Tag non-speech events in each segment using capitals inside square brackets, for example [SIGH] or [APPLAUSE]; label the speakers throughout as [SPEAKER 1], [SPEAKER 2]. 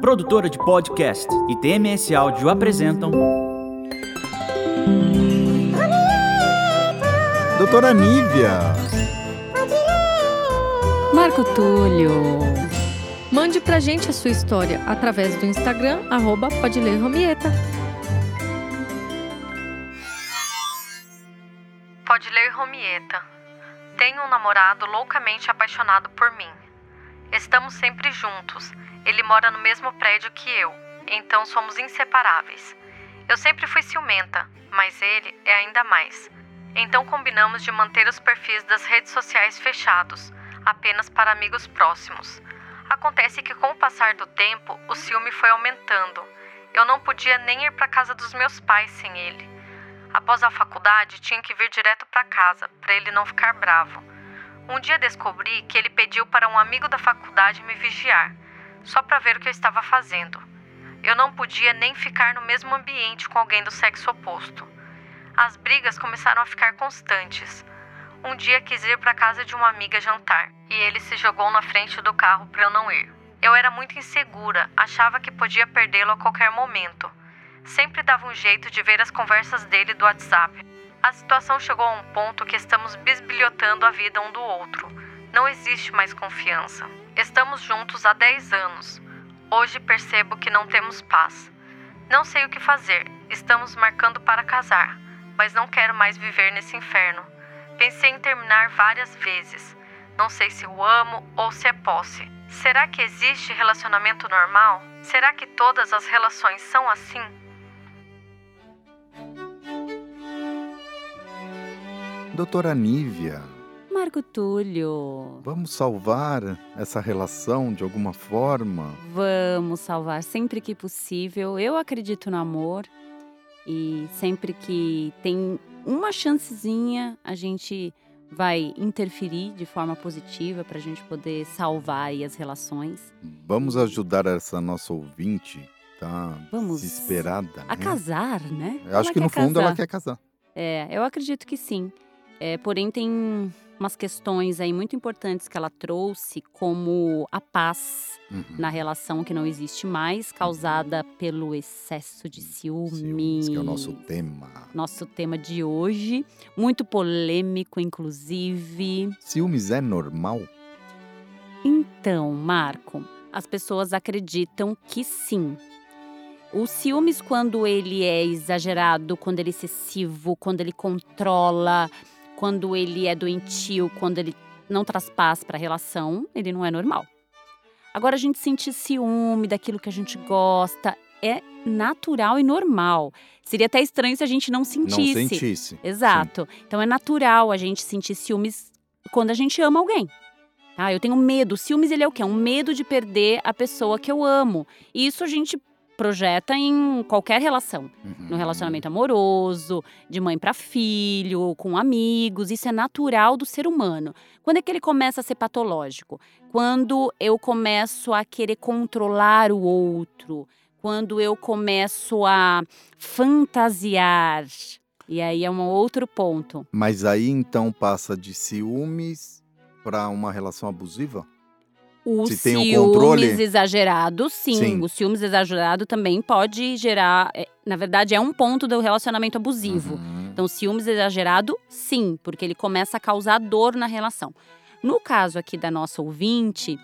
[SPEAKER 1] Produtora de podcast e TMS Áudio apresentam.
[SPEAKER 2] Doutora Nívia.
[SPEAKER 3] Marco Túlio. Mande pra gente a sua história através do Instagram, arroba pode ler Romieta.
[SPEAKER 4] Pode ler Romieta. Tenho um namorado loucamente apaixonado por mim. Estamos sempre juntos. Ele mora no mesmo prédio que eu, então somos inseparáveis. Eu sempre fui ciumenta, mas ele é ainda mais. Então combinamos de manter os perfis das redes sociais fechados, apenas para amigos próximos. Acontece que com o passar do tempo, o ciúme foi aumentando. Eu não podia nem ir para casa dos meus pais sem ele. Após a faculdade, tinha que vir direto para casa, para ele não ficar bravo. Um dia descobri que ele pediu para um amigo da faculdade me vigiar, só para ver o que eu estava fazendo. Eu não podia nem ficar no mesmo ambiente com alguém do sexo oposto. As brigas começaram a ficar constantes. Um dia quis ir para casa de uma amiga jantar e ele se jogou na frente do carro para eu não ir. Eu era muito insegura, achava que podia perdê-lo a qualquer momento. Sempre dava um jeito de ver as conversas dele do WhatsApp. A situação chegou a um ponto que estamos bisbilhotando a vida um do outro. Não existe mais confiança. Estamos juntos há 10 anos. Hoje percebo que não temos paz. Não sei o que fazer. Estamos marcando para casar, mas não quero mais viver nesse inferno. Pensei em terminar várias vezes. Não sei se o amo ou se é posse. Será que existe relacionamento normal? Será que todas as relações são assim?
[SPEAKER 2] Doutora Nívia,
[SPEAKER 3] Marco Túlio.
[SPEAKER 2] vamos salvar essa relação de alguma forma?
[SPEAKER 3] Vamos salvar sempre que possível. Eu acredito no amor e sempre que tem uma chancezinha, a gente vai interferir de forma positiva para a gente poder salvar as relações.
[SPEAKER 2] Vamos ajudar essa nossa ouvinte, tá?
[SPEAKER 3] Vamos
[SPEAKER 2] Desesperada,
[SPEAKER 3] A
[SPEAKER 2] né?
[SPEAKER 3] casar, né?
[SPEAKER 2] Eu acho
[SPEAKER 3] Ela
[SPEAKER 2] que no fundo ela
[SPEAKER 3] casar.
[SPEAKER 2] quer casar.
[SPEAKER 3] É, eu acredito que sim. É, porém, tem umas questões aí muito importantes que ela trouxe, como a paz
[SPEAKER 2] Uhum.
[SPEAKER 3] na relação que não existe mais, causada pelo excesso de ciúme.
[SPEAKER 2] Ciúmes, que é o nosso tema.
[SPEAKER 3] Nosso tema de hoje, muito polêmico, inclusive.
[SPEAKER 2] Ciúmes é normal?
[SPEAKER 3] Então, Marco, as pessoas acreditam que sim. O ciúmes, quando ele é exagerado, quando ele é excessivo, quando ele controla, quando ele é doentio, quando ele não traz paz para a relação, ele não é normal. Agora, a gente sentir ciúme daquilo que a gente gosta é natural e normal. Seria até estranho se a gente não
[SPEAKER 2] Não
[SPEAKER 3] sentisse.
[SPEAKER 2] sentisse.
[SPEAKER 3] Exato. Então é natural a gente sentir ciúmes quando a gente ama alguém. Tá? Eu tenho medo. Ciúmes ele é o quê? É um medo de perder a pessoa que eu amo. E isso a gente projeta em qualquer relação.
[SPEAKER 2] Uhum.
[SPEAKER 3] No relacionamento amoroso, de mãe para filho, com amigos. Isso é natural do ser humano. Quando é que ele começa a ser patológico? Quando eu começo a querer controlar o outro. Quando eu começo a fantasiar. E aí é um outro ponto.
[SPEAKER 2] Mas aí então passa de ciúmes para uma relação abusiva?
[SPEAKER 3] O
[SPEAKER 2] Se um
[SPEAKER 3] ciúmes
[SPEAKER 2] controle?
[SPEAKER 3] exagerado, sim.
[SPEAKER 2] Sim.
[SPEAKER 3] O ciúmes exagerado também pode gerar. é, na verdade, é um ponto do relacionamento abusivo.
[SPEAKER 2] Uhum.
[SPEAKER 3] Então, ciúmes exagerado, sim, porque ele começa a causar dor na relação. No caso aqui da nossa ouvinte,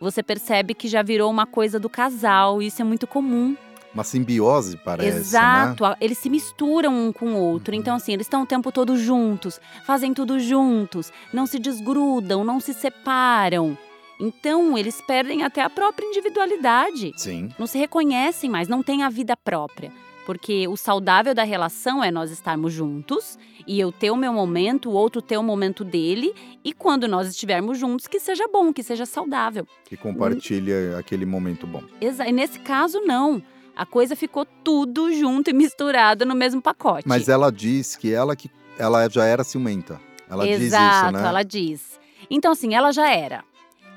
[SPEAKER 3] você percebe que já virou uma coisa do casal, e isso é muito comum.
[SPEAKER 2] Uma simbiose, parece, né?
[SPEAKER 3] Exato, a- eles se misturam um com o outro.
[SPEAKER 2] Uhum.
[SPEAKER 3] Então, assim, eles estão o tempo todo juntos, fazem tudo juntos, não se desgrudam, não se separam. Então, eles perdem até a própria individualidade.
[SPEAKER 2] Sim.
[SPEAKER 3] Não se reconhecem mais, não têm a vida própria. Porque o saudável da relação é nós estarmos juntos e eu ter o meu momento, o outro ter o momento dele. E quando nós estivermos juntos, que seja bom, que seja saudável.
[SPEAKER 2] Que compartilha aquele momento bom.
[SPEAKER 3] Exa e nesse caso, não. A coisa ficou tudo junto e misturado no mesmo pacote.
[SPEAKER 2] Mas ela diz que ela que ela já era ciumenta. Ela
[SPEAKER 3] Exato,
[SPEAKER 2] diz isso, né?
[SPEAKER 3] ela diz. Então, assim, ela já era.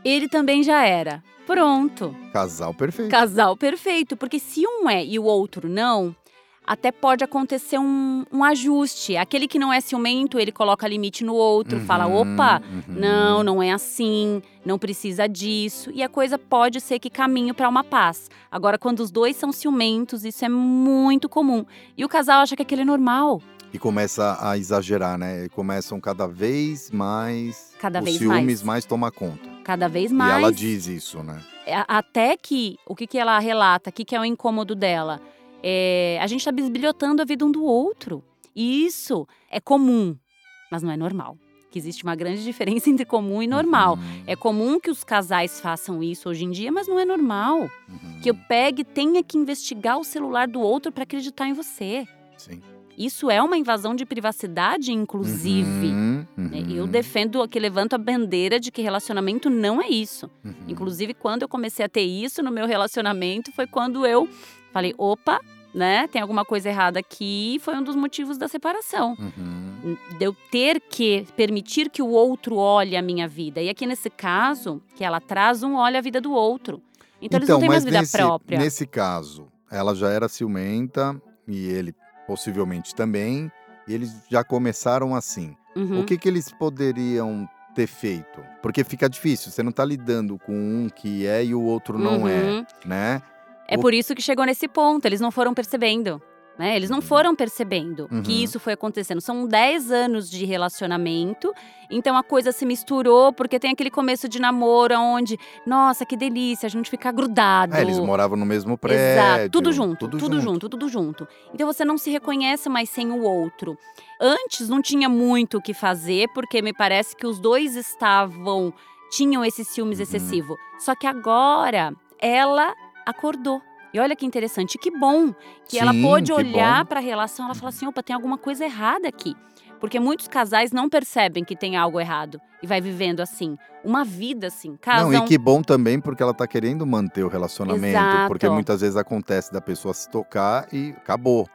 [SPEAKER 3] Ele também já era. Pronto.
[SPEAKER 2] Casal perfeito.
[SPEAKER 3] Casal perfeito. Porque se um é e o outro não, até pode acontecer um, um ajuste. Aquele que não é ciumento, ele coloca limite no outro, fala:
[SPEAKER 2] Uhum,
[SPEAKER 3] opa,
[SPEAKER 2] uhum.
[SPEAKER 3] não, não é assim, não precisa disso. E a coisa pode ser que caminhe para uma paz. Agora, quando os dois são ciumentos, isso é muito comum. E o casal acha que aquilo é normal.
[SPEAKER 2] E começa a exagerar, né? E começam cada vez mais.
[SPEAKER 3] Cada
[SPEAKER 2] os
[SPEAKER 3] vez
[SPEAKER 2] ciúmes
[SPEAKER 3] mais.
[SPEAKER 2] mais toma conta.
[SPEAKER 3] Cada vez
[SPEAKER 2] E
[SPEAKER 3] mais.
[SPEAKER 2] ela diz isso, né?
[SPEAKER 3] É, Até que, o que, que ela relata, o que, que é o incômodo dela? É, a gente está bisbilhotando a vida um do outro. E isso é comum, mas não é normal. Que existe uma grande [LAUGHS] diferença entre comum e normal.
[SPEAKER 2] Uhum,
[SPEAKER 3] É comum que os casais façam isso hoje em dia, mas não é normal.
[SPEAKER 2] uhum.
[SPEAKER 3] Que eu pegue e tenha que investigar o celular do outro para acreditar em você.
[SPEAKER 2] Sim.
[SPEAKER 3] Isso é uma invasão de privacidade, inclusive.
[SPEAKER 2] Uhum,
[SPEAKER 3] né?
[SPEAKER 2] uhum,
[SPEAKER 3] Eu defendo que levanto a bandeira de que relacionamento não é isso.
[SPEAKER 2] uhum.
[SPEAKER 3] Inclusive, quando eu comecei a ter isso no meu relacionamento, foi quando eu falei: opa, né? Tem alguma coisa errada aqui. Foi um dos motivos da separação.
[SPEAKER 2] Uhum.
[SPEAKER 3] De eu ter que permitir que o outro olhe a minha vida. E aqui nesse caso, que ela traz, um olha a vida do outro. Então, eles não têm mais vida
[SPEAKER 2] nesse,
[SPEAKER 3] própria.
[SPEAKER 2] Nesse caso, ela já era ciumenta e ele possivelmente também. E eles já começaram assim.
[SPEAKER 3] Uhum.
[SPEAKER 2] O que, que eles poderiam ter feito? Porque fica difícil, você não tá lidando com um que é e o outro não é,
[SPEAKER 3] Uhum.
[SPEAKER 2] né?
[SPEAKER 3] É
[SPEAKER 2] O-
[SPEAKER 3] por isso que chegou nesse ponto, eles não foram percebendo. Né? Eles não foram percebendo
[SPEAKER 2] Uhum.
[SPEAKER 3] que isso foi acontecendo. São 10 anos de relacionamento, então a coisa se misturou, porque tem aquele começo de namoro onde, nossa, que delícia, a gente fica grudado.
[SPEAKER 2] É, eles moravam no mesmo prédio.
[SPEAKER 3] Exato, tudo junto,
[SPEAKER 2] tudo
[SPEAKER 3] tudo, junto. tudo junto. Então você não se reconhece mais sem o outro. Antes não tinha muito o que fazer, porque me parece que os dois estavam tinham esse ciúmes
[SPEAKER 2] Uhum.
[SPEAKER 3] excessivo. Só que agora ela acordou. E olha que interessante, que bom que ela
[SPEAKER 2] Sim,
[SPEAKER 3] pôde
[SPEAKER 2] que
[SPEAKER 3] olhar para a relação, ela fala assim, opa, tem alguma coisa errada aqui. Porque muitos casais não percebem que tem algo errado e vai vivendo assim, uma vida assim, casam
[SPEAKER 2] Não, e que bom também porque ela tá querendo manter o relacionamento.
[SPEAKER 3] Exato.
[SPEAKER 2] Porque muitas vezes acontece da pessoa se tocar e acabou.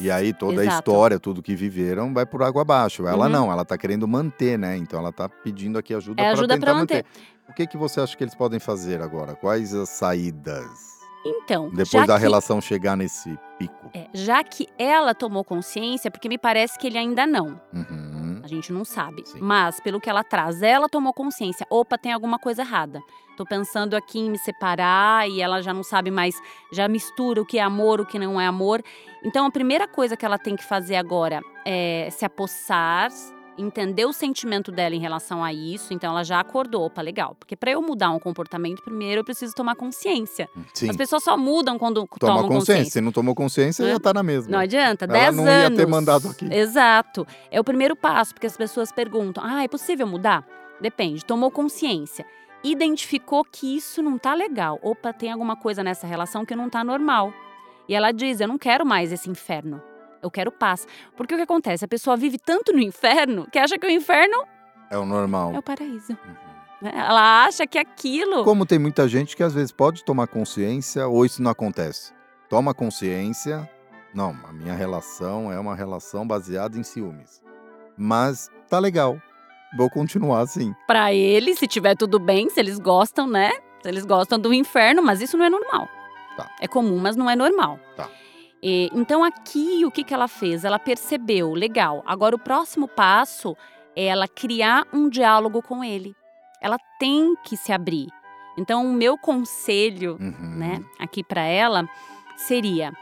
[SPEAKER 2] E aí toda a
[SPEAKER 3] Exato.
[SPEAKER 2] história, tudo que viveram, vai por água abaixo. Ela
[SPEAKER 3] Uhum.
[SPEAKER 2] não, ela tá querendo manter, né? Então ela tá pedindo aqui ajuda
[SPEAKER 3] É
[SPEAKER 2] para
[SPEAKER 3] ajuda
[SPEAKER 2] tentar
[SPEAKER 3] pra manter.
[SPEAKER 2] O que, que você acha que eles podem fazer agora? Quais as saídas?
[SPEAKER 3] Então,
[SPEAKER 2] Depois da
[SPEAKER 3] que-
[SPEAKER 2] relação chegar nesse pico.
[SPEAKER 3] É, já que ela tomou consciência, porque me parece que ele ainda não.
[SPEAKER 2] Uhum.
[SPEAKER 3] A gente não sabe.
[SPEAKER 2] Sim.
[SPEAKER 3] Mas, pelo que ela traz, ela tomou consciência. Opa, tem alguma coisa errada. Tô pensando aqui em me separar e ela já não sabe mais, já mistura o que é amor, o que não é amor. Então, a primeira coisa que ela tem que fazer agora é se apossar, entender o sentimento dela em relação a isso. Então, ela já acordou. Opa, legal. Porque para eu mudar um comportamento, primeiro eu preciso tomar consciência.
[SPEAKER 2] Sim.
[SPEAKER 3] As pessoas só mudam quando
[SPEAKER 2] Toma
[SPEAKER 3] tomam
[SPEAKER 2] consciência. Se não tomou consciência, já tá na mesma.
[SPEAKER 3] Não adianta,
[SPEAKER 2] Ela
[SPEAKER 3] 10
[SPEAKER 2] não ia
[SPEAKER 3] anos.
[SPEAKER 2] ter mandado aqui.
[SPEAKER 3] Exato. É o primeiro passo, porque as pessoas perguntam: ah, é possível mudar? Depende. Tomou consciência. Identificou que isso não tá legal. Opa, tem alguma coisa nessa relação que não tá normal. E ela diz: eu não quero mais esse inferno. Eu quero paz. Porque o que acontece? A pessoa vive tanto no inferno que acha que o inferno
[SPEAKER 2] É o normal.
[SPEAKER 3] é o paraíso.
[SPEAKER 2] Uhum.
[SPEAKER 3] né? Ela acha que aquilo.
[SPEAKER 2] Como tem muita gente que às vezes pode tomar consciência ou isso não acontece. Toma consciência. Não, a minha relação é uma relação baseada em ciúmes. Mas tá legal. Vou continuar assim.
[SPEAKER 3] Pra eles, se tiver tudo bem, se eles gostam, né? Se eles gostam do inferno, mas isso não é normal.
[SPEAKER 2] Tá.
[SPEAKER 3] É comum, mas não é normal.
[SPEAKER 2] Tá.
[SPEAKER 3] Então aqui o que, que ela fez? Ela percebeu, legal. Agora o próximo passo é ela criar um diálogo com ele. Ela tem que se abrir. Então o meu conselho,
[SPEAKER 2] Uhum.
[SPEAKER 3] né, aqui pra ela seria: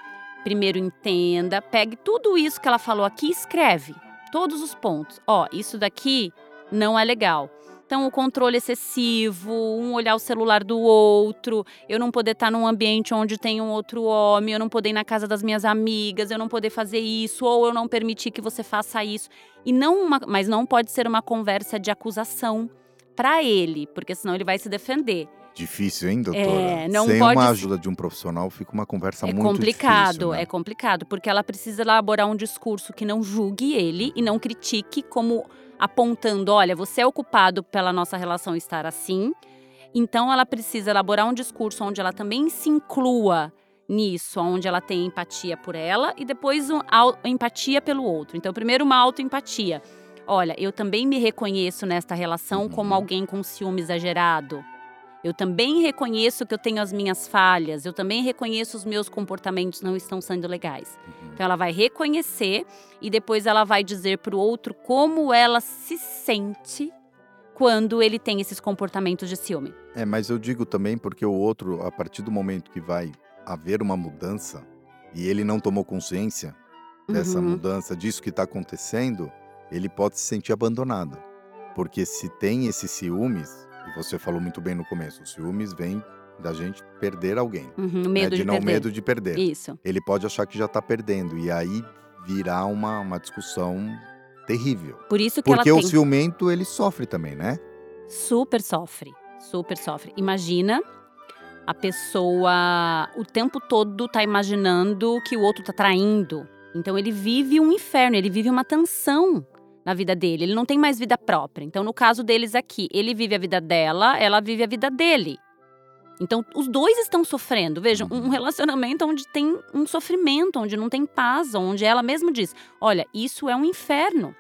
[SPEAKER 3] primeiro entenda, pegue tudo isso que ela falou aqui e escreve todos os pontos. Ó, isso daqui não é legal. Então, o controle excessivo, um olhar o celular do outro, eu não poder estar num ambiente onde tem um outro homem, eu não poder ir na casa das minhas amigas, eu não poder fazer isso, ou eu não permitir que você faça isso. E não uma, mas não pode ser uma conversa de acusação para ele, porque senão ele vai se defender.
[SPEAKER 2] Difícil, hein, doutora?
[SPEAKER 3] É, não
[SPEAKER 2] Sem
[SPEAKER 3] pode
[SPEAKER 2] uma ajuda de um profissional, fica uma conversa
[SPEAKER 3] É
[SPEAKER 2] muito
[SPEAKER 3] complicado,
[SPEAKER 2] difícil. né?
[SPEAKER 3] é complicado, porque ela precisa elaborar um discurso que não julgue ele e não critique, como apontando: olha, você é o culpado pela nossa relação estar assim. Então, ela precisa elaborar um discurso onde ela também se inclua nisso, onde ela tem empatia por ela e depois um, au- empatia pelo outro. Então, primeiro, uma autoempatia. Olha, eu também me reconheço nesta relação
[SPEAKER 2] Uhum.
[SPEAKER 3] como alguém com ciúme exagerado. Eu também reconheço que eu tenho as minhas falhas, eu também reconheço os meus comportamentos não estão sendo legais.
[SPEAKER 2] Uhum.
[SPEAKER 3] Então ela vai reconhecer e depois ela vai dizer para o outro como ela se sente quando ele tem esses comportamentos de ciúme.
[SPEAKER 2] É, mas eu digo também porque o outro, a partir do momento que vai haver uma mudança e ele não tomou consciência dessa
[SPEAKER 3] Uhum.
[SPEAKER 2] mudança, disso que está acontecendo, ele pode se sentir abandonado. Porque se tem esses ciúmes, e você falou muito bem no começo, os ciúmes vêm da gente perder alguém.
[SPEAKER 3] Uhum, o
[SPEAKER 2] né,
[SPEAKER 3] medo de,
[SPEAKER 2] não
[SPEAKER 3] perder.
[SPEAKER 2] medo de perder.
[SPEAKER 3] Isso.
[SPEAKER 2] Ele pode achar que já está perdendo e aí virar uma, uma discussão terrível.
[SPEAKER 3] Por isso que
[SPEAKER 2] Porque
[SPEAKER 3] ela
[SPEAKER 2] o
[SPEAKER 3] tem
[SPEAKER 2] ciumento ele sofre também, né?
[SPEAKER 3] super sofre, super sofre. Imagina a pessoa o tempo todo tá imaginando que o outro tá traindo. Então ele vive um inferno, ele vive uma tensão na vida dele. Ele não tem mais vida própria. Então no caso deles aqui, ele vive a vida dela, ela vive a vida dele. Então os dois estão sofrendo. Vejam, um relacionamento onde tem um sofrimento, onde não tem paz, onde ela mesma diz: "Olha, isso é um inferno".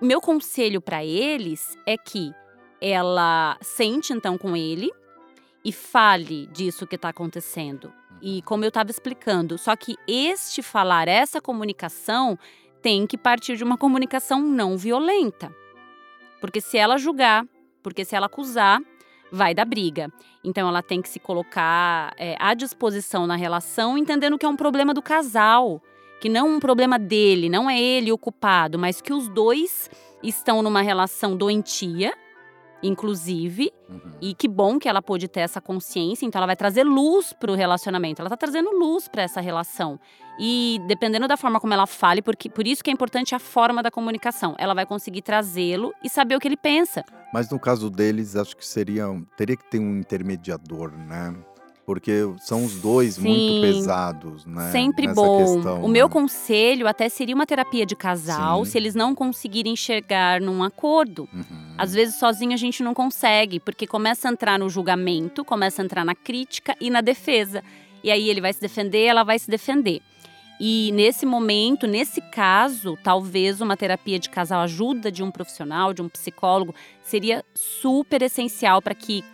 [SPEAKER 3] Meu conselho para eles é que ela sente então com ele e fale disso que está acontecendo. E como eu estava explicando, só que este falar, essa comunicação, tem que partir de uma comunicação não violenta. Porque se ela julgar, porque se ela acusar, vai dar briga. Então ela tem que se colocar é, à disposição na relação, entendendo que é um problema do casal, que não um problema dele, não é ele o culpado, mas que os dois estão numa relação doentia, inclusive,
[SPEAKER 2] Uhum.
[SPEAKER 3] e que bom que ela pôde ter essa consciência, então ela vai trazer luz para o relacionamento. Ela tá trazendo luz para essa relação. E dependendo da forma como ela fale, porque por isso que é importante a forma da comunicação. Ela vai conseguir trazê-lo e saber o que ele pensa.
[SPEAKER 2] Mas no caso deles, acho que seria teria que ter um intermediador, né? Porque são os dois muito
[SPEAKER 3] Sim.
[SPEAKER 2] pesados, né?
[SPEAKER 3] Sempre
[SPEAKER 2] nessa
[SPEAKER 3] bom.
[SPEAKER 2] Questão,
[SPEAKER 3] o meu
[SPEAKER 2] né?
[SPEAKER 3] conselho até seria uma terapia de casal,
[SPEAKER 2] Sim.
[SPEAKER 3] se eles não conseguirem chegar num acordo.
[SPEAKER 2] Uhum.
[SPEAKER 3] Às vezes sozinho a gente não consegue, porque começa a entrar no julgamento, começa a entrar na crítica e na defesa. E aí ele vai se defender, ela vai se defender. E nesse momento, nesse caso, talvez uma terapia de casal, ajuda de um profissional, de um psicólogo, seria super essencial para que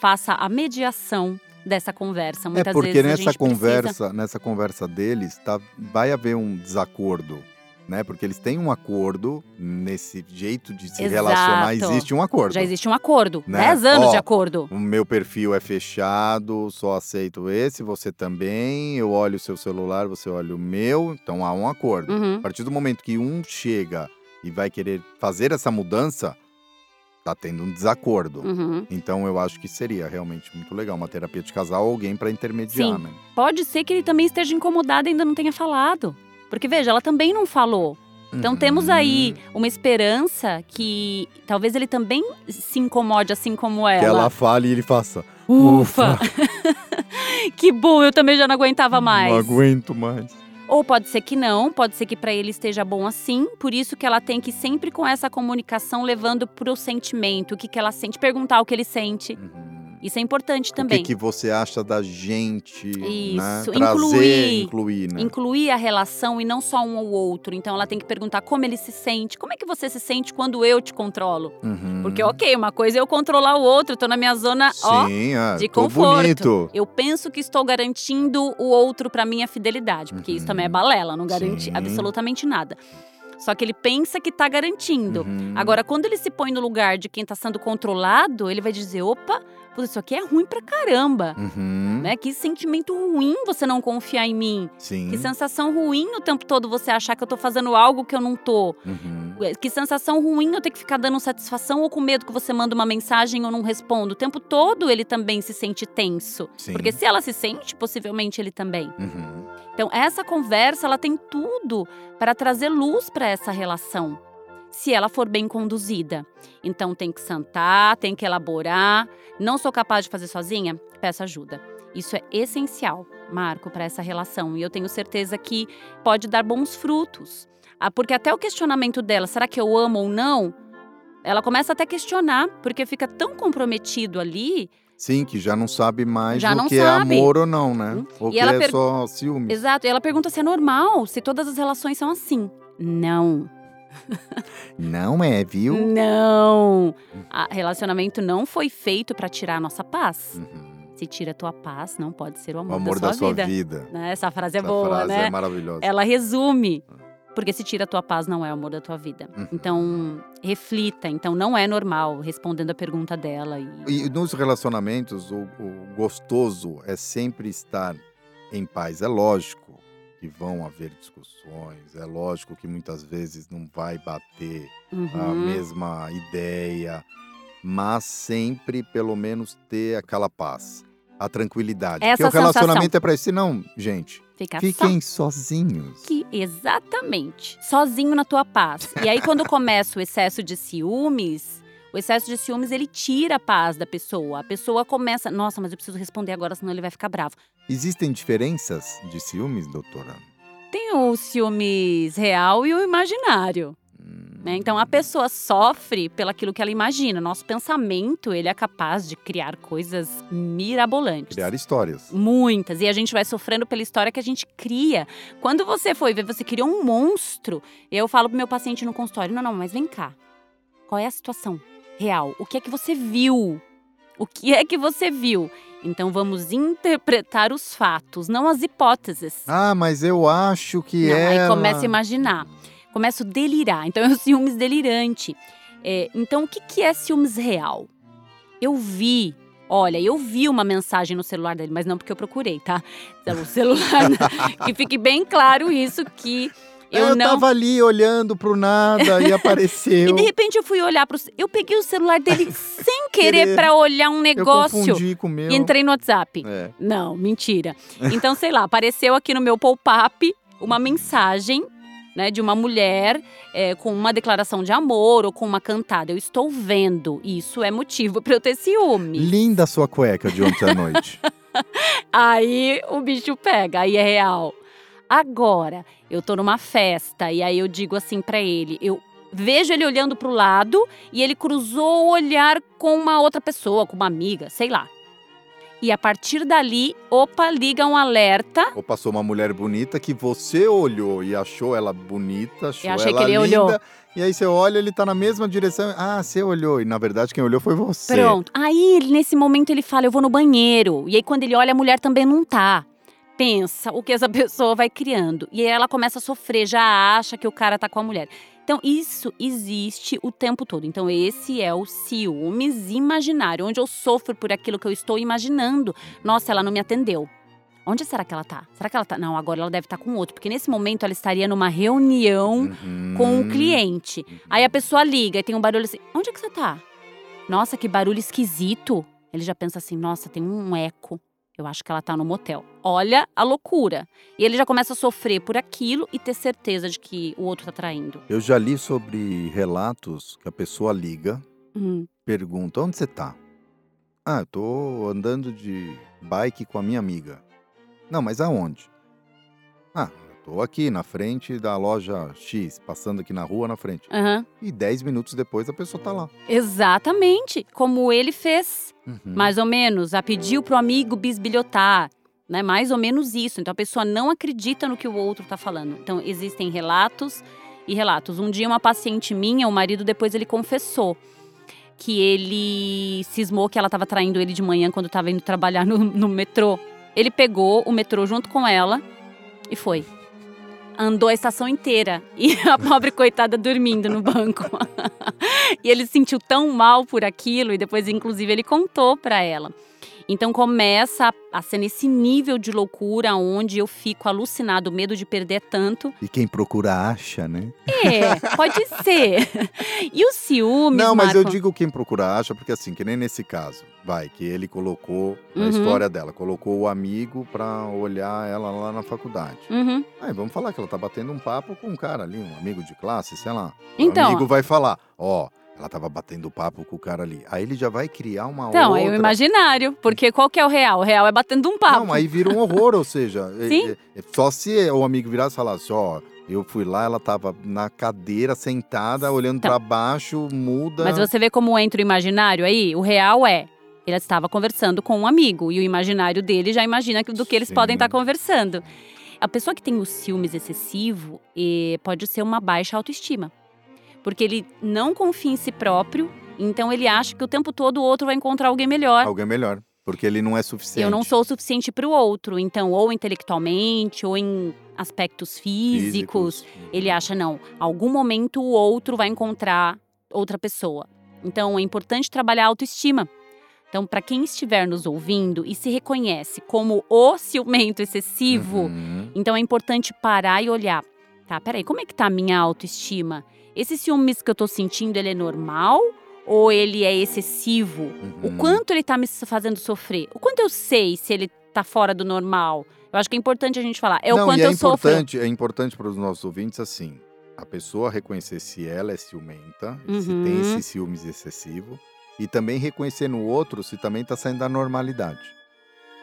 [SPEAKER 3] faça a mediação dessa conversa.
[SPEAKER 2] É
[SPEAKER 3] Muitas
[SPEAKER 2] porque
[SPEAKER 3] vezes a
[SPEAKER 2] nessa
[SPEAKER 3] gente precisa-
[SPEAKER 2] conversa, nessa conversa deles, tá, vai haver um desacordo, né? Porque eles têm um acordo nesse jeito de se
[SPEAKER 3] Exato.
[SPEAKER 2] relacionar, existe um acordo.
[SPEAKER 3] Já existe um acordo.
[SPEAKER 2] Né?
[SPEAKER 3] Dez anos
[SPEAKER 2] Ó,
[SPEAKER 3] de acordo.
[SPEAKER 2] O meu perfil é fechado, só aceito esse, você também. Eu olho o seu celular, você olha o meu, então há um acordo.
[SPEAKER 3] Uhum.
[SPEAKER 2] A partir do momento que um chega e vai querer fazer essa mudança, tá tendo um desacordo.
[SPEAKER 3] Uhum.
[SPEAKER 2] Então eu acho que seria realmente muito legal uma terapia de casal, alguém para intermediar,
[SPEAKER 3] Sim.
[SPEAKER 2] né?
[SPEAKER 3] Pode ser que ele também esteja incomodado e ainda não tenha falado. Porque, veja, ela também não falou. Então
[SPEAKER 2] Uhum.
[SPEAKER 3] temos aí uma esperança que talvez ele também se incomode assim como ela.
[SPEAKER 2] que ela fale e ele faça.
[SPEAKER 3] Ufa! [LAUGHS] que bom, eu também já não aguentava mais.
[SPEAKER 2] Não aguento mais.
[SPEAKER 3] Ou pode ser que não, pode ser que para ele esteja bom assim. Por isso que ela tem que sempre com essa comunicação levando pro sentimento, o que, que ela sente, perguntar o que ele sente.
[SPEAKER 2] Uhum.
[SPEAKER 3] Isso é importante
[SPEAKER 2] O
[SPEAKER 3] também.
[SPEAKER 2] que, que você acha da gente, né?
[SPEAKER 3] Isso,
[SPEAKER 2] Trazer,
[SPEAKER 3] incluir.
[SPEAKER 2] incluir, né?
[SPEAKER 3] incluir a relação e não só um ao outro. Então ela tem que perguntar como ele se sente. Como é que você se sente quando eu te controlo?
[SPEAKER 2] Uhum.
[SPEAKER 3] Porque, ok, uma coisa é eu controlar o outro, eu tô na minha zona, ó.
[SPEAKER 2] Sim, ah,
[SPEAKER 3] de
[SPEAKER 2] tô
[SPEAKER 3] conforto.
[SPEAKER 2] bonito.
[SPEAKER 3] Eu penso que estou garantindo o outro pra minha fidelidade, porque isso
[SPEAKER 2] Uhum.
[SPEAKER 3] também é balela, não garante
[SPEAKER 2] Sim.
[SPEAKER 3] absolutamente nada. Só que ele pensa que tá garantindo.
[SPEAKER 2] Uhum.
[SPEAKER 3] Agora, quando ele se põe no lugar de quem tá sendo controlado, ele vai dizer: opa, pô, isso aqui é ruim pra caramba.
[SPEAKER 2] Uhum.
[SPEAKER 3] Né? Que sentimento ruim você não confiar em mim.
[SPEAKER 2] Sim.
[SPEAKER 3] Que sensação ruim o tempo todo você achar que eu tô fazendo algo que eu não tô.
[SPEAKER 2] Uhum.
[SPEAKER 3] Que sensação ruim eu ter que ficar dando satisfação ou com medo que você manda uma mensagem e eu não respondo. O tempo todo ele também se sente tenso.
[SPEAKER 2] Sim.
[SPEAKER 3] Porque se ela se sente, possivelmente ele também.
[SPEAKER 2] Uhum.
[SPEAKER 3] Então, essa conversa, ela tem tudo para trazer luz para essa relação, se ela for bem conduzida. Então, tem que sentar, tem que elaborar. Não sou capaz de fazer sozinha? Peço ajuda. Isso é essencial, Marco, para essa relação. E eu tenho certeza que pode dar bons frutos. Ah, porque até o questionamento dela, será que eu amo ou não? Ela começa até a questionar, porque fica tão comprometido ali
[SPEAKER 2] Sim, que já não sabe mais
[SPEAKER 3] Já
[SPEAKER 2] o que
[SPEAKER 3] sabe.
[SPEAKER 2] é amor ou não, né?
[SPEAKER 3] Hum.
[SPEAKER 2] Ou
[SPEAKER 3] E
[SPEAKER 2] que
[SPEAKER 3] ela
[SPEAKER 2] é
[SPEAKER 3] per-
[SPEAKER 2] só ciúmes.
[SPEAKER 3] Exato. E ela pergunta se é normal, se todas as relações são assim. Não.
[SPEAKER 2] Não é, viu?
[SPEAKER 3] Não! A- relacionamento não foi feito pra tirar a nossa paz.
[SPEAKER 2] Uhum.
[SPEAKER 3] Se tira a tua paz, não pode ser o
[SPEAKER 2] O
[SPEAKER 3] amor,
[SPEAKER 2] amor
[SPEAKER 3] da, sua, vida.
[SPEAKER 2] vida.
[SPEAKER 3] Né? Essa frase é
[SPEAKER 2] Essa
[SPEAKER 3] boa,
[SPEAKER 2] frase
[SPEAKER 3] né?
[SPEAKER 2] é maravilhosa.
[SPEAKER 3] Ela resume. Porque se tira a tua paz, não é o amor da tua vida.
[SPEAKER 2] Uhum.
[SPEAKER 3] Então, reflita. Então, não é normal, respondendo a pergunta dela. E...
[SPEAKER 2] E nos relacionamentos, o, o gostoso é sempre estar em paz. É lógico que vão haver discussões, é lógico que muitas vezes não vai bater a
[SPEAKER 3] Uhum.
[SPEAKER 2] mesma ideia, mas sempre pelo menos ter aquela paz, a tranquilidade.
[SPEAKER 3] Essa
[SPEAKER 2] Porque o relacionamento
[SPEAKER 3] sensação.
[SPEAKER 2] é para isso. Não, gente,
[SPEAKER 3] Fica
[SPEAKER 2] fiquem sozinhos.
[SPEAKER 3] só que, exatamente, sozinho na tua paz. E aí, quando começa o excesso de ciúmes, o excesso de ciúmes, ele tira a paz da pessoa. A pessoa começa, nossa, mas eu preciso responder agora, senão ele vai ficar bravo.
[SPEAKER 2] Existem diferenças de ciúmes, doutora?
[SPEAKER 3] Tem o ciúmes real e o imaginário. Né? Então a pessoa sofre pelaquilo que ela imagina. Nosso pensamento ele é capaz de criar coisas mirabolantes.
[SPEAKER 2] Criar histórias.
[SPEAKER 3] Muitas. E a gente vai sofrendo pela história que a gente cria. Quando você foi ver, você criou um monstro. Eu falo pro meu paciente no consultório: não, não, mas vem cá. Qual é a situação real? O que é que você viu? O que é que você viu? Então vamos interpretar os fatos, não as hipóteses.
[SPEAKER 2] Ah, mas eu acho que
[SPEAKER 3] Não, aí
[SPEAKER 2] ela...
[SPEAKER 3] começa a imaginar. Começo a delirar. Então é o ciúmes delirante. É, então o que, que é ciúmes real? Eu vi. Olha, eu vi uma mensagem no celular dele, mas não porque eu procurei, tá? Então, o celular. [LAUGHS] que fique bem claro isso que eu,
[SPEAKER 2] Eu,
[SPEAKER 3] não.
[SPEAKER 2] tava ali olhando pro nada e [LAUGHS] apareceu.
[SPEAKER 3] E de repente eu fui olhar pro. Eu peguei o celular dele [LAUGHS] sem querer pra olhar um
[SPEAKER 2] eu
[SPEAKER 3] negócio
[SPEAKER 2] confundi com o meu.
[SPEAKER 3] e entrei no WhatsApp.
[SPEAKER 2] É.
[SPEAKER 3] Não, mentira. [LAUGHS] Então, sei lá, apareceu aqui no meu pop-up uma mensagem né, de uma mulher é, com uma declaração de amor ou com uma cantada. Eu estou vendo. Isso é motivo para eu ter ciúme.
[SPEAKER 2] Linda sua cueca de ontem à noite.
[SPEAKER 3] Aí o bicho pega, aí é real. Agora, eu tô numa festa e aí eu digo assim pra ele, eu vejo ele olhando pro lado e ele cruzou o olhar com uma outra pessoa, com uma amiga, sei lá. E a partir dali, opa, liga um alerta.
[SPEAKER 2] Ou passou uma mulher bonita que você olhou e achou ela bonita, achou
[SPEAKER 3] Eu achei
[SPEAKER 2] ela
[SPEAKER 3] que ele
[SPEAKER 2] linda.
[SPEAKER 3] olhou.
[SPEAKER 2] E aí você olha, ele tá na mesma direção. Ah, você olhou. E na verdade quem olhou foi você.
[SPEAKER 3] Pronto. Aí, nesse momento, ele fala: Eu vou no banheiro. E aí, quando ele olha, a mulher também não tá. Pensa o que essa [LAUGHS] pessoa vai criando. E aí ela começa a sofrer, já acha que o cara tá com a mulher. Então, isso existe o tempo todo. Então, esse é o ciúmes imaginário, onde eu sofro por aquilo que eu estou imaginando. Nossa, ela não me atendeu. Onde será que ela tá? Será que ela tá? Não, agora ela deve estar com outro. Porque nesse momento ela estaria numa reunião
[SPEAKER 2] Uhum.
[SPEAKER 3] com o cliente.
[SPEAKER 2] Uhum.
[SPEAKER 3] Aí a pessoa liga e tem um barulho assim: onde é que você tá? Nossa, que barulho esquisito. Ele já pensa assim: nossa, tem um eco. Eu acho que ela tá no motel. Olha a loucura. E ele já começa a sofrer por aquilo e ter certeza de que o outro tá traindo.
[SPEAKER 2] Eu já li sobre relatos que a pessoa liga,
[SPEAKER 3] Hum,
[SPEAKER 2] pergunta: onde você tá? Ah, eu tô andando de bike com a minha amiga. Não, mas aonde? Ah, tô aqui na frente da loja X, passando aqui na rua na frente.
[SPEAKER 3] aham.
[SPEAKER 2] E 10 minutos depois a pessoa tá lá.
[SPEAKER 3] Exatamente. Como ele fez,
[SPEAKER 2] Uhum.
[SPEAKER 3] mais ou menos. A pediu pro amigo bisbilhotar. Né? Mais ou menos isso. Então a pessoa não acredita no que o outro tá falando. Então existem relatos e relatos. Um dia uma paciente minha, o marido depois ele confessou que ele cismou que ela estava traindo ele de manhã quando estava indo trabalhar no, no metrô. Ele pegou o metrô junto com ela e foi. Andou a estação inteira e [LAUGHS] a pobre coitada dormindo no banco. [LAUGHS] e ele se sentiu tão mal por aquilo e depois, inclusive, ele contou para ela. Então começa a, a ser nesse nível de loucura onde eu fico alucinado, medo de perder tanto.
[SPEAKER 2] E quem procura acha, né?
[SPEAKER 3] É, pode ser. [LAUGHS] E o ciúmes,
[SPEAKER 2] Não, mas eu
[SPEAKER 3] Marco?
[SPEAKER 2] digo quem procura acha, porque assim, que nem nesse caso, vai, que ele colocou a
[SPEAKER 3] Uhum.
[SPEAKER 2] história dela, colocou o amigo pra olhar ela lá na faculdade.
[SPEAKER 3] Uhum.
[SPEAKER 2] Aí vamos falar que ela tá batendo um papo com um cara ali, um amigo de classe, sei lá.
[SPEAKER 3] Então,
[SPEAKER 2] o amigo vai falar, ó, ela tava batendo papo com o cara ali. Aí ele já vai criar uma
[SPEAKER 3] Então,
[SPEAKER 2] outra...
[SPEAKER 3] é o imaginário. Porque qual que é o real? O real é batendo um papo.
[SPEAKER 2] Não, aí vira um horror, ou seja, [LAUGHS] é-
[SPEAKER 3] Sim.
[SPEAKER 2] é- é só se o amigo virasse e falasse, ó, eu fui lá, ela tava na cadeira, sentada, olhando
[SPEAKER 3] Então.
[SPEAKER 2] pra baixo, muda.
[SPEAKER 3] Mas você vê como entra o imaginário aí? O real é. Ele estava conversando com um amigo e o imaginário dele já imagina do que eles
[SPEAKER 2] Sim.
[SPEAKER 3] podem estar conversando. A pessoa que tem o ciúmes excessivo eh, pode ser uma baixa autoestima. Porque ele não confia em si próprio, então ele acha que o tempo todo o outro vai encontrar alguém melhor.
[SPEAKER 2] Alguém melhor. Porque ele não é suficiente.
[SPEAKER 3] Eu não sou o suficiente para o outro. Então, ou intelectualmente, ou em aspectos físicos, ele acha, não, algum momento o outro vai encontrar outra pessoa. Então, é importante trabalhar a autoestima. Então, para quem estiver nos ouvindo e se reconhece como o ciumento excessivo,
[SPEAKER 2] Uhum.
[SPEAKER 3] então é importante parar e olhar. Tá, peraí, como é que tá a minha autoestima? Esse ciúmes que eu tô sentindo, ele é normal? Ou ele é excessivo? O
[SPEAKER 2] Uhum.
[SPEAKER 3] quanto ele tá me fazendo sofrer? O quanto eu sei se ele tá fora do normal? Eu acho que é importante a gente falar. É o
[SPEAKER 2] não,
[SPEAKER 3] quanto
[SPEAKER 2] e é
[SPEAKER 3] eu sofro.
[SPEAKER 2] importante, é importante para os nossos ouvintes assim, a pessoa reconhecer se ela é ciumenta, se
[SPEAKER 3] Uhum.
[SPEAKER 2] tem esse ciúmes excessivo, e também reconhecer no outro se também está saindo da normalidade.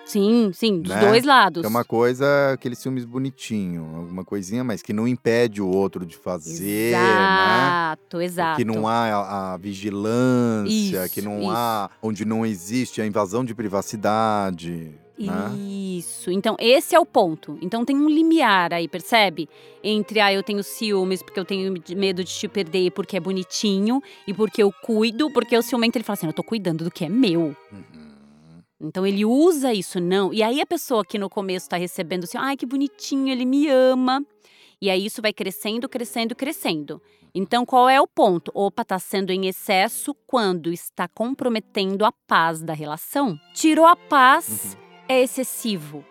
[SPEAKER 3] Sim, sim, dos
[SPEAKER 2] Né?
[SPEAKER 3] dois lados.
[SPEAKER 2] Que é uma coisa, aquele ciúmes bonitinho, alguma coisinha, mas que não impede o outro de fazer, né?
[SPEAKER 3] Exato, exato.
[SPEAKER 2] Que não há a, a vigilância, que
[SPEAKER 3] Isso,
[SPEAKER 2] não
[SPEAKER 3] isso.
[SPEAKER 2] há onde não existe a invasão de privacidade. Né?
[SPEAKER 3] Isso. Então, esse é o ponto. Então, tem um limiar aí, percebe? Entre, ah, eu tenho ciúmes porque eu tenho medo de te perder porque é bonitinho e porque eu cuido, porque o ciumento ele fala assim: eu tô cuidando do que é meu.
[SPEAKER 2] Uhum.
[SPEAKER 3] Então, ele usa isso, não. E aí, a pessoa que no começo tá recebendo assim: ai, que bonitinho, ele me ama. E aí, isso vai crescendo, crescendo, crescendo. Então, qual é o ponto? Opa, tá sendo em excesso quando está comprometendo a paz da relação. Tirou a paz é excessivo,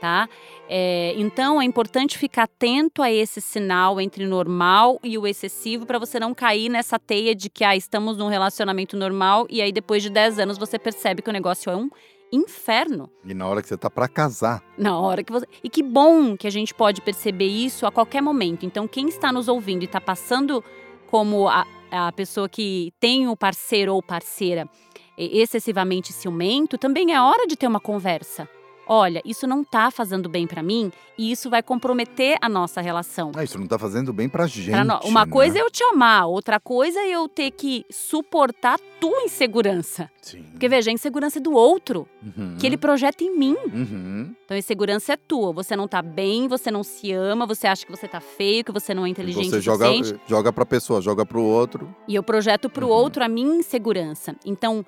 [SPEAKER 3] tá? É, então é importante ficar atento a esse sinal entre normal e o excessivo para você não cair nessa teia de que ah, estamos num relacionamento normal e aí depois de 10 anos você percebe que o negócio é um inferno
[SPEAKER 2] E na hora que você tá para casar,
[SPEAKER 3] na hora que você. E que bom que a gente pode perceber isso a qualquer momento. Então, quem está nos ouvindo e está passando como a, a pessoa que tem o parceiro ou parceira excessivamente ciumento, também é hora de ter uma conversa. Olha, isso não tá fazendo bem para mim e isso vai comprometer a nossa relação.
[SPEAKER 2] ah, isso não tá fazendo bem pra gente.
[SPEAKER 3] Pra uma
[SPEAKER 2] né?
[SPEAKER 3] coisa é eu te amar, outra coisa é eu ter que suportar a tua insegurança.
[SPEAKER 2] Sim.
[SPEAKER 3] Porque veja, a insegurança é do outro,
[SPEAKER 2] Uhum.
[SPEAKER 3] que ele projeta em mim.
[SPEAKER 2] Uhum.
[SPEAKER 3] Então, a insegurança é tua. Você não tá bem, você não se ama, você acha que você tá feio, que você não é
[SPEAKER 2] E
[SPEAKER 3] inteligente
[SPEAKER 2] você
[SPEAKER 3] o
[SPEAKER 2] joga, joga pra pessoa, joga pro outro.
[SPEAKER 3] E eu projeto pro
[SPEAKER 2] Uhum.
[SPEAKER 3] outro a minha insegurança. Então,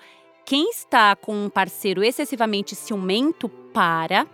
[SPEAKER 3] quem está com um parceiro excessivamente ciumento, para,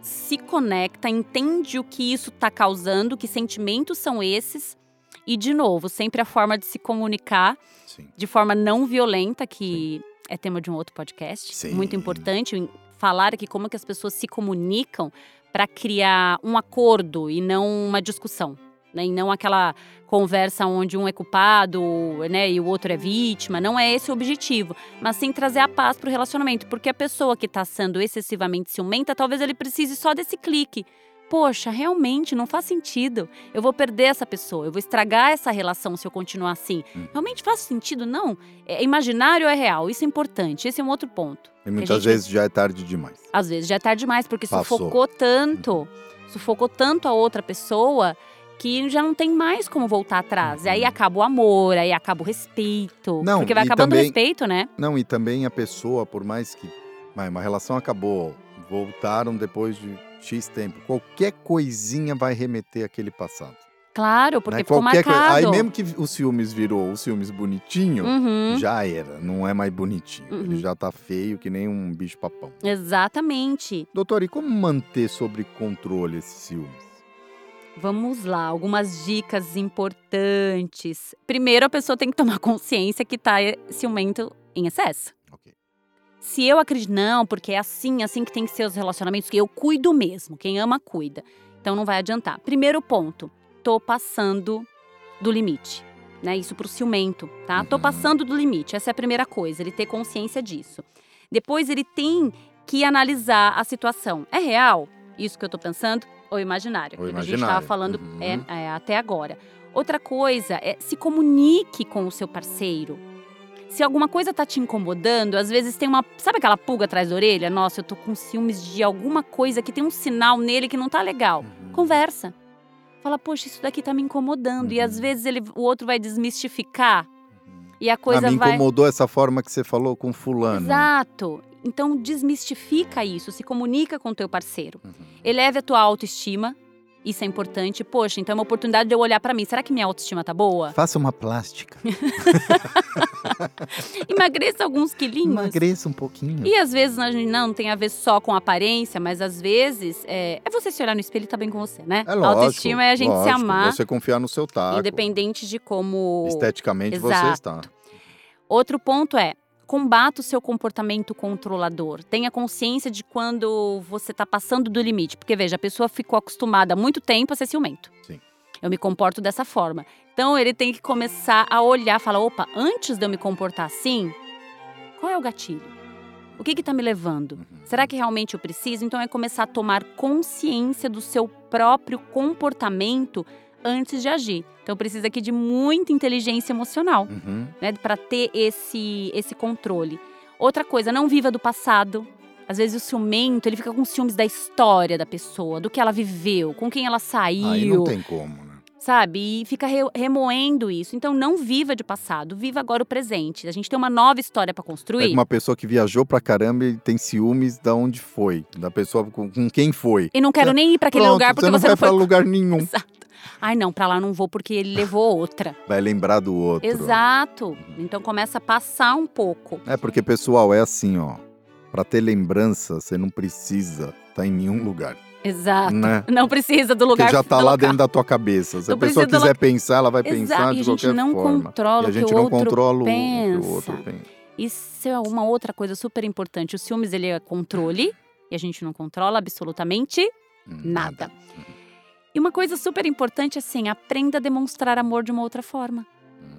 [SPEAKER 3] se conecta, entende o que isso tá causando, que sentimentos são esses. E, de novo, sempre a forma de se comunicar
[SPEAKER 2] Sim.
[SPEAKER 3] de forma não violenta, que é tema de um outro podcast.
[SPEAKER 2] Sim.
[SPEAKER 3] Muito importante falar aqui como que as pessoas se comunicam para criar um acordo e não uma discussão. Né? E não aquela conversa onde um é culpado né, e o outro é vítima. Não é esse o objetivo. Mas sim trazer a paz para o relacionamento. Porque a pessoa que está sendo excessivamente ciumenta, talvez ele precise só desse clique. Poxa, realmente não faz sentido. Eu vou perder essa pessoa, eu vou estragar essa relação se eu continuar assim.
[SPEAKER 2] Hum.
[SPEAKER 3] Realmente faz sentido? Não. É imaginário ou é real? Isso é importante. Esse é um outro ponto.
[SPEAKER 2] E muitas
[SPEAKER 3] gente-
[SPEAKER 2] vezes já é tarde demais.
[SPEAKER 3] Às vezes já é tarde demais, porque
[SPEAKER 2] Passou.
[SPEAKER 3] sufocou tanto, sufocou tanto a outra pessoa que já não tem mais como voltar atrás. E aí acaba o amor, aí acaba o respeito.
[SPEAKER 2] Uhum. Não,
[SPEAKER 3] porque vai acabando o
[SPEAKER 2] também-
[SPEAKER 3] respeito, né?
[SPEAKER 2] Não, e também a pessoa, por mais que vai, uma relação acabou, voltaram depois de X tempo, qualquer coisinha vai remeter àquele passado.
[SPEAKER 3] Claro, porque
[SPEAKER 2] né?
[SPEAKER 3] ficou
[SPEAKER 2] qualquer
[SPEAKER 3] marcado.
[SPEAKER 2] Aí mesmo que o ciúmes virou o ciúmes bonitinho,
[SPEAKER 3] Uhum,
[SPEAKER 2] já era, não é mais bonitinho.
[SPEAKER 3] Uhum.
[SPEAKER 2] Ele já tá feio que nem um bicho papão.
[SPEAKER 3] Exatamente.
[SPEAKER 2] Doutor, e como manter sob controle esses ciúmes?
[SPEAKER 3] Vamos lá, algumas dicas importantes. Primeiro, a pessoa tem que tomar [LAUGHS] consciência que tá ciumento em excesso.
[SPEAKER 2] Ok.
[SPEAKER 3] Se eu acredito, não, porque é assim, assim que tem que ser os relacionamentos, que eu cuido mesmo. Quem ama, cuida. Então não vai adiantar. Primeiro ponto, tô passando do limite. Né? Isso pro ciumento, tá? Tô
[SPEAKER 2] Uhum.
[SPEAKER 3] passando do limite. Essa é a primeira coisa, ele ter consciência disso. Depois ele tem que analisar a situação. É real isso que eu tô pensando? Ou imaginário? Aquilo que a gente
[SPEAKER 2] imaginário.
[SPEAKER 3] estava falando
[SPEAKER 2] Uhum.
[SPEAKER 3] é, é, até agora. Outra coisa é se comunique com o seu parceiro. Se alguma coisa tá te incomodando, às vezes tem uma. Sabe aquela pulga atrás da orelha? Nossa, eu tô com ciúmes de alguma coisa que tem um sinal nele que não tá legal.
[SPEAKER 2] Uhum.
[SPEAKER 3] Conversa. Fala, poxa, isso daqui tá me incomodando. E
[SPEAKER 2] Uhum.
[SPEAKER 3] às vezes ele, o outro vai desmistificar
[SPEAKER 2] Uhum.
[SPEAKER 3] e a coisa
[SPEAKER 2] ah, me
[SPEAKER 3] vai.
[SPEAKER 2] incomodou essa forma que você falou com fulano.
[SPEAKER 3] Exato. Então desmistifica isso, se comunica com o teu parceiro.
[SPEAKER 2] Uhum.
[SPEAKER 3] Eleve a tua autoestima Isso é importante. Poxa, então é uma oportunidade de eu olhar pra mim. Será que minha autoestima tá boa?
[SPEAKER 2] Faça uma plástica. [LAUGHS]
[SPEAKER 3] Emagreça alguns quilinhos.
[SPEAKER 2] Emagreça um pouquinho.
[SPEAKER 3] E às vezes a gente não tem a ver só com aparência, mas às vezes é, é você se olhar no espelho e tá bem com você, né?
[SPEAKER 2] É lógico,
[SPEAKER 3] Autoestima é a gente se
[SPEAKER 2] lógico,
[SPEAKER 3] amar,
[SPEAKER 2] Você confiar no seu taco.
[SPEAKER 3] independente de como.
[SPEAKER 2] Esteticamente você
[SPEAKER 3] Exato.
[SPEAKER 2] está.
[SPEAKER 3] Outro ponto é combata o seu comportamento controlador. Tenha consciência de quando você está passando do limite. Porque, veja, a pessoa ficou acostumada há muito tempo a ser ciumento.
[SPEAKER 2] Sim.
[SPEAKER 3] Eu me comporto dessa forma. Então, ele tem que começar a olhar, falar: opa, antes de eu me comportar assim, qual é o gatilho? O que está me levando?
[SPEAKER 2] Uhum.
[SPEAKER 3] Será que realmente eu preciso? Então, é começar a tomar consciência do seu próprio comportamento antes de agir. Então, precisa aqui de muita inteligência emocional
[SPEAKER 2] Uhum.
[SPEAKER 3] né, para ter esse esse controle. Outra coisa, não viva do passado. Às vezes o ciumento, ele fica com ciúmes da história da pessoa, do que ela viveu, com quem ela
[SPEAKER 2] Aí não
[SPEAKER 3] saiu,
[SPEAKER 2] tem como, né?
[SPEAKER 3] sabe? E fica re- remoendo isso. Então não viva de passado, viva agora o presente. A gente tem uma nova história para
[SPEAKER 2] É
[SPEAKER 3] construir.
[SPEAKER 2] uma pessoa que viajou pra caramba e tem ciúmes da onde foi, da pessoa com, com quem foi.
[SPEAKER 3] E não quero nem ir para aquele
[SPEAKER 2] Pronto,
[SPEAKER 3] lugar porque
[SPEAKER 2] você não
[SPEAKER 3] você
[SPEAKER 2] vai
[SPEAKER 3] não foi.
[SPEAKER 2] pra lugar nenhum. [LAUGHS]
[SPEAKER 3] Exato. Ai, não, para lá não vou porque ele levou outra. [LAUGHS]
[SPEAKER 2] Vai lembrar do outro.
[SPEAKER 3] Exato. Então começa a passar um pouco.
[SPEAKER 2] É porque, pessoal, é assim, ó. Pra ter lembrança, você não precisa estar em nenhum lugar,
[SPEAKER 3] Exato.
[SPEAKER 2] né? [LAUGHS]
[SPEAKER 3] Não precisa do lugar
[SPEAKER 2] Porque já tá
[SPEAKER 3] do
[SPEAKER 2] lá
[SPEAKER 3] local.
[SPEAKER 2] dentro da tua cabeça. Se a
[SPEAKER 3] Não
[SPEAKER 2] pessoa
[SPEAKER 3] precisa do
[SPEAKER 2] quiser pensar, ela vai
[SPEAKER 3] Exato,
[SPEAKER 2] pensar
[SPEAKER 3] e
[SPEAKER 2] de
[SPEAKER 3] a gente
[SPEAKER 2] qualquer
[SPEAKER 3] não
[SPEAKER 2] forma.
[SPEAKER 3] controla
[SPEAKER 2] E a
[SPEAKER 3] que
[SPEAKER 2] gente não controla o que o outro pensa.
[SPEAKER 3] Isso é uma outra coisa super importante. O ciúmes, ele é controle. E a gente não controla absolutamente nada. E uma coisa super importante, assim, aprenda a demonstrar amor de uma outra forma.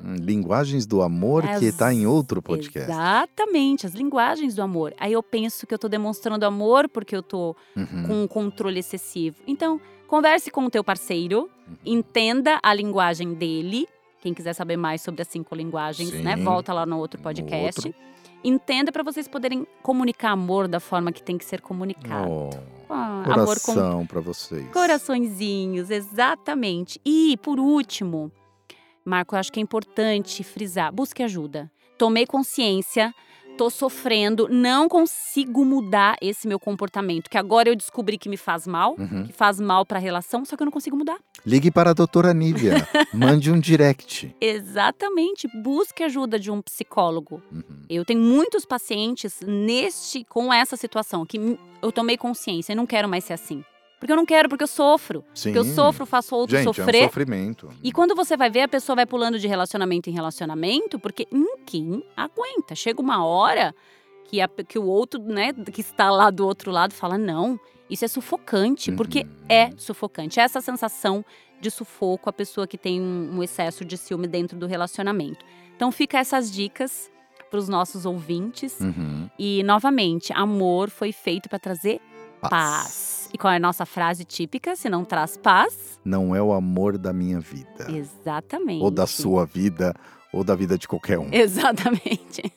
[SPEAKER 2] Hum, Linguagens do amor que
[SPEAKER 3] As-
[SPEAKER 2] tá em outro podcast.
[SPEAKER 3] Exatamente, as linguagens do amor. Aí eu penso que eu tô demonstrando amor porque eu tô
[SPEAKER 2] Uhum.
[SPEAKER 3] com um controle excessivo. Então, converse com o teu parceiro,
[SPEAKER 2] Uhum.
[SPEAKER 3] entenda a linguagem dele. Quem quiser saber mais sobre as cinco linguagens, né?
[SPEAKER 2] Sim.
[SPEAKER 3] Volta lá no outro
[SPEAKER 2] No
[SPEAKER 3] podcast.
[SPEAKER 2] outro.
[SPEAKER 3] Entenda para vocês poderem comunicar amor da forma que tem que ser comunicado.
[SPEAKER 2] Oh,
[SPEAKER 3] Ah, amor com
[SPEAKER 2] coração pra vocês.
[SPEAKER 3] coraçõezinhos, exatamente. E, por último, Marco, eu acho que é importante frisar: busque ajuda. Tomei consciência, tô sofrendo, não consigo mudar esse meu comportamento, que agora eu descobri que me faz mal,
[SPEAKER 2] Uhum.
[SPEAKER 3] que faz mal para a relação, só que eu não consigo mudar.
[SPEAKER 2] Ligue para a doutora Nívia. [LAUGHS] Mande um direct.
[SPEAKER 3] Exatamente, busque ajuda de um psicólogo.
[SPEAKER 2] Uhum.
[SPEAKER 3] Eu tenho muitos pacientes neste com essa situação que eu tomei consciência, eu não quero mais ser assim. Porque eu não quero, porque eu sofro.
[SPEAKER 2] Sim.
[SPEAKER 3] Porque eu sofro, faço outro
[SPEAKER 2] Gente, é
[SPEAKER 3] sofrer.
[SPEAKER 2] um sofrimento.
[SPEAKER 3] E quando você vai ver, a pessoa vai pulando de relacionamento em relacionamento, porque ninguém aguenta. Chega uma hora que, a- que o outro, né, que está lá do outro lado, fala: não, isso é sufocante, porque
[SPEAKER 2] Uhum.
[SPEAKER 3] é sufocante. É essa sensação de sufoco a pessoa que tem um, um excesso de ciúme dentro do relacionamento. Então, fica essas dicas para os nossos ouvintes.
[SPEAKER 2] Uhum.
[SPEAKER 3] E, novamente, amor foi feito para trazer paz. E qual é a nossa frase típica? Se não traz paz,
[SPEAKER 2] Não é o amor da minha vida.
[SPEAKER 3] exatamente.
[SPEAKER 2] Ou da sua vida, ou da vida de qualquer um.
[SPEAKER 3] Exatamente.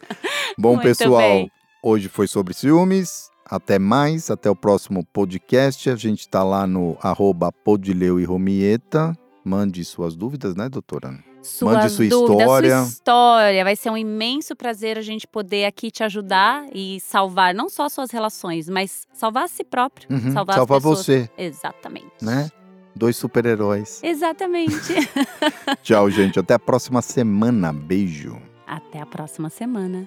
[SPEAKER 2] Bom,
[SPEAKER 3] Muito
[SPEAKER 2] pessoal,
[SPEAKER 3] bem.
[SPEAKER 2] hoje foi sobre ciúmes. Até mais, até o próximo podcast. A gente tá lá no arroba Podileu e Romieta. Mande suas dúvidas, né, doutora?
[SPEAKER 3] Suas
[SPEAKER 2] sua
[SPEAKER 3] dúvidas,
[SPEAKER 2] história.
[SPEAKER 3] Sua história. Vai ser um imenso prazer a gente poder aqui te ajudar e salvar não só suas relações, mas salvar a si próprio.
[SPEAKER 2] Uhum,
[SPEAKER 3] Salvar
[SPEAKER 2] Salvar você,
[SPEAKER 3] Exatamente.
[SPEAKER 2] né? Dois super-heróis.
[SPEAKER 3] Exatamente. [LAUGHS]
[SPEAKER 2] Tchau, [LAUGHS] gente. Até a próxima semana. Beijo.
[SPEAKER 3] Até a próxima semana.